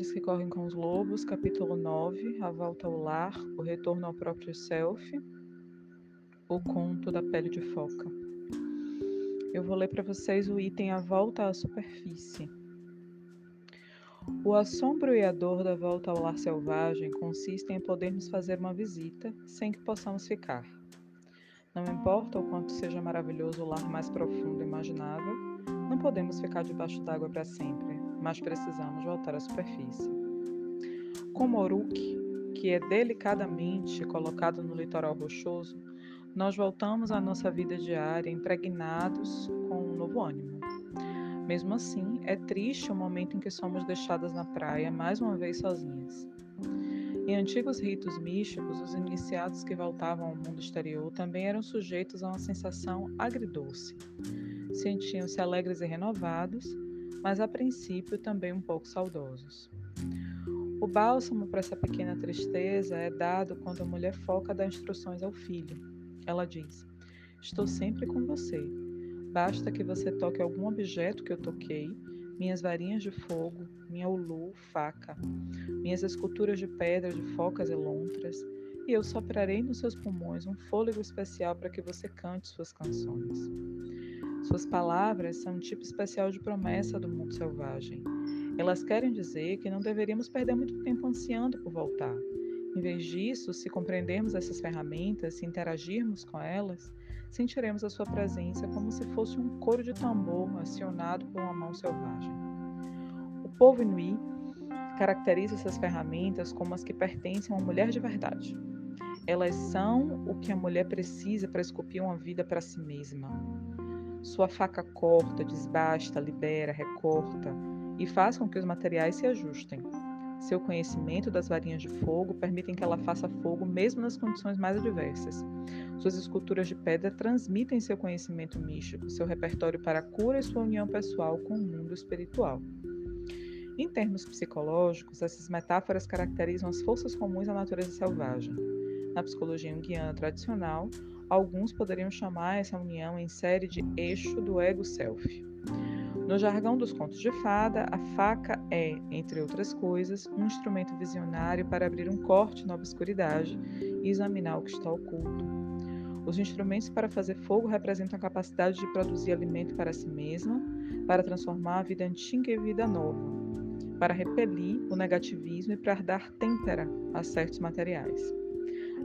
Mulheres que Correm com os Lobos, capítulo 9, A Volta ao Lar, O Retorno ao Próprio Self, O Conto da Pele de Foca. Eu vou ler para vocês o item A Volta à Superfície. O assombro e a dor da volta ao lar selvagem consistem em podermos fazer uma visita sem que possamos ficar. Não importa o quanto seja maravilhoso o lar mais profundo imaginável, não podemos ficar debaixo d'água para sempre, mas precisamos voltar à superfície. Como Oruk, que é delicadamente colocado no litoral rochoso, nós voltamos à nossa vida diária impregnados com um novo ânimo. Mesmo assim, é triste o momento em que somos deixadas na praia mais uma vez sozinhas. Em antigos ritos místicos, os iniciados que voltavam ao mundo exterior também eram sujeitos a uma sensação agridoce. Sentiam-se alegres e renovados, mas a princípio também um pouco saudosos. O bálsamo para essa pequena tristeza é dado quando a mulher foca dá instruções ao filho. Ela diz: Estou sempre com você. Basta que você toque algum objeto que eu toquei minhas varinhas de fogo, minha ulu, faca, minhas esculturas de pedra de focas e lontras, e eu soprarei nos seus pulmões um fôlego especial para que você cante suas canções. Suas palavras são um tipo especial de promessa do mundo selvagem. Elas querem dizer que não deveríamos perder muito tempo ansiando por voltar. Em vez disso, se compreendermos essas ferramentas e interagirmos com elas, sentiremos a sua presença como se fosse um coro de tambor acionado por uma mão selvagem. O povo inuí caracteriza essas ferramentas como as que pertencem a uma mulher de verdade. Elas são o que a mulher precisa para esculpir uma vida para si mesma. Sua faca corta, desbasta, libera, recorta e faz com que os materiais se ajustem. Seu conhecimento das varinhas de fogo permitem que ela faça fogo mesmo nas condições mais adversas. Suas esculturas de pedra transmitem seu conhecimento místico, seu repertório para a cura e sua união pessoal com o mundo espiritual. Em termos psicológicos, essas metáforas caracterizam as forças comuns à natureza selvagem. Na psicologia junguiana tradicional, alguns poderiam chamar essa união em série de eixo do ego-self. No jargão dos contos de fada, a faca é, entre outras coisas, um instrumento visionário para abrir um corte na obscuridade e examinar o que está oculto. Os instrumentos para fazer fogo representam a capacidade de produzir alimento para si mesma, para transformar a vida antiga em vida nova, para repelir o negativismo e para dar têmpera a certos materiais.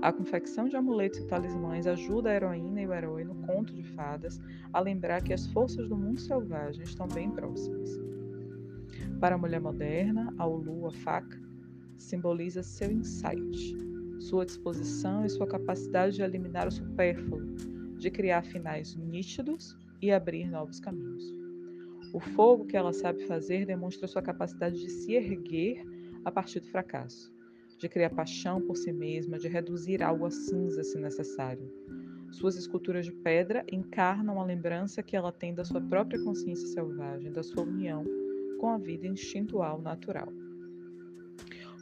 A confecção de amuletos e talismãs ajuda a heroína e o herói no conto de fadas a lembrar que as forças do mundo selvagem estão bem próximas. Para a mulher moderna, a Ulu, a faca, simboliza seu insight, sua disposição e sua capacidade de eliminar o supérfluo, de criar finais nítidos e abrir novos caminhos. O fogo que ela sabe fazer demonstra sua capacidade de se erguer a partir do fracasso de criar paixão por si mesma, de reduzir algo a cinza se necessário. Suas esculturas de pedra encarnam a lembrança que ela tem da sua própria consciência selvagem, da sua união com a vida instintual natural.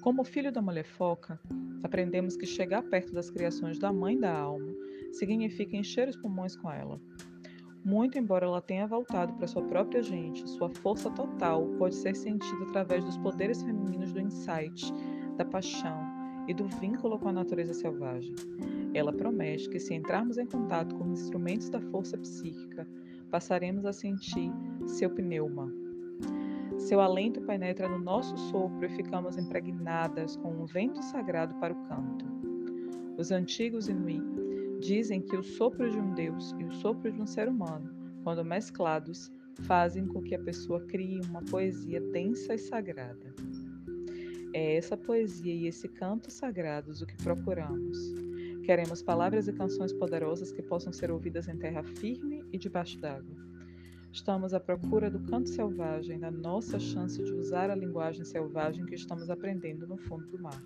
Como filho da mulher foca, aprendemos que chegar perto das criações da mãe da alma significa encher os pulmões com ela. Muito embora ela tenha voltado para sua própria gente, sua força total pode ser sentida através dos poderes femininos do insight da paixão e do vínculo com a natureza selvagem. Ela promete que, se entrarmos em contato com os instrumentos da força psíquica, passaremos a sentir seu pneuma. Seu alento penetra no nosso sopro e ficamos impregnadas com um vento sagrado para o canto. Os antigos Inuit dizem que o sopro de um deus e o sopro de um ser humano, quando mesclados, fazem com que a pessoa crie uma poesia densa e sagrada. É essa poesia e esse canto sagrados o que procuramos. Queremos palavras e canções poderosas que possam ser ouvidas em terra firme e debaixo d'água. Estamos à procura do canto selvagem, da nossa chance de usar a linguagem selvagem que estamos aprendendo no fundo do mar.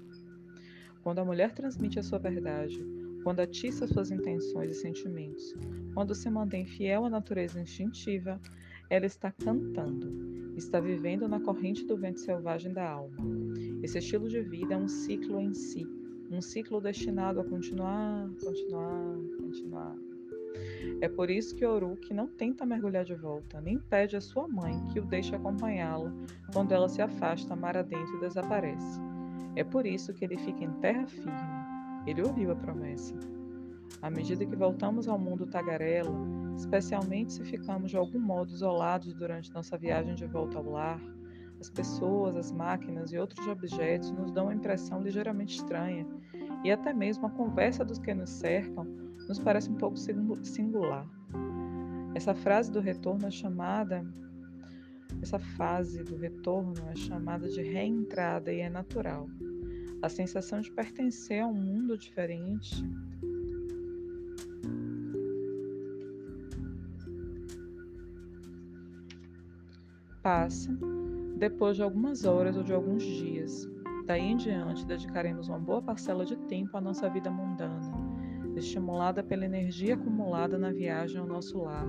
Quando a mulher transmite a sua verdade, quando atiça suas intenções e sentimentos, quando se mantém fiel à natureza instintiva, ela está cantando, está vivendo na corrente do vento selvagem da alma. Esse estilo de vida é um ciclo em si, um ciclo destinado a continuar, continuar, continuar. É por isso que Oruk não tenta mergulhar de volta, nem pede à sua mãe que o deixe acompanhá-la quando ela se afasta mar adentro e desaparece. É por isso que ele fica em terra firme. Ele ouviu a promessa. À medida que voltamos ao mundo tagarela, especialmente se ficamos de algum modo isolados durante nossa viagem de volta ao lar, as pessoas, as máquinas e outros objetos nos dão uma impressão ligeiramente estranha, e até mesmo a conversa dos que nos cercam nos parece um pouco singular. Essa frase do retorno é chamada essa fase do retorno é chamada de reentrada e é natural. A sensação de pertencer a um mundo diferente passa depois de algumas horas ou de alguns dias. Daí em diante, dedicaremos uma boa parcela de tempo à nossa vida mundana, estimulada pela energia acumulada na viagem ao nosso lar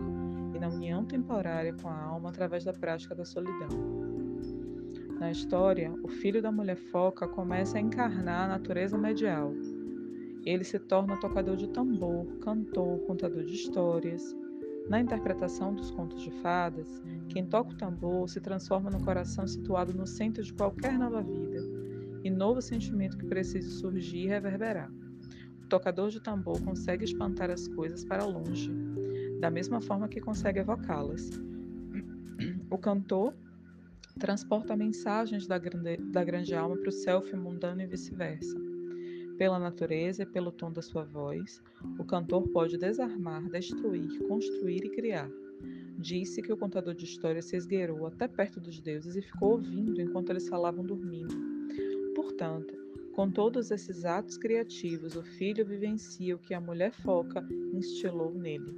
e na união temporária com a alma através da prática da solidão. Na história, o filho da mulher foca começa a encarnar a natureza medial. Ele se torna tocador de tambor, cantor, contador de histórias, na interpretação dos contos de fadas, quem toca o tambor se transforma no coração situado no centro de qualquer nova vida e novo sentimento que precise surgir e reverberar. O tocador de tambor consegue espantar as coisas para longe, da mesma forma que consegue evocá-las. O cantor transporta mensagens da grande, da grande alma para o self mundano e vice-versa. Pela natureza e pelo tom da sua voz, o cantor pode desarmar, destruir, construir e criar. Disse que o contador de histórias se esgueirou até perto dos deuses e ficou ouvindo enquanto eles falavam dormindo. Portanto, com todos esses atos criativos, o filho vivencia o que a mulher foca instilou nele.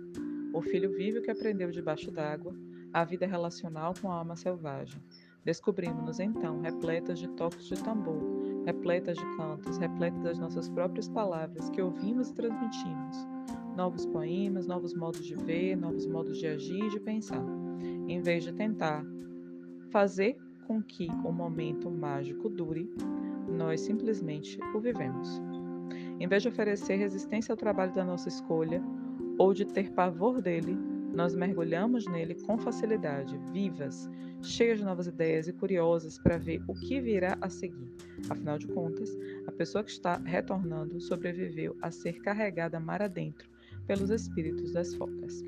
O filho vive o que aprendeu debaixo d'água, a vida relacional com a alma selvagem. Descobrimos-nos então repletas de toques de tambor, repletas de cantos, repletas das nossas próprias palavras que ouvimos e transmitimos. Novos poemas, novos modos de ver, novos modos de agir e de pensar. Em vez de tentar fazer com que o momento mágico dure, nós simplesmente o vivemos. Em vez de oferecer resistência ao trabalho da nossa escolha ou de ter pavor dele, nós mergulhamos nele com facilidade, vivas, cheias de novas ideias e curiosas para ver o que virá a seguir. Afinal de contas, a pessoa que está retornando sobreviveu a ser carregada mar adentro pelos espíritos das focas.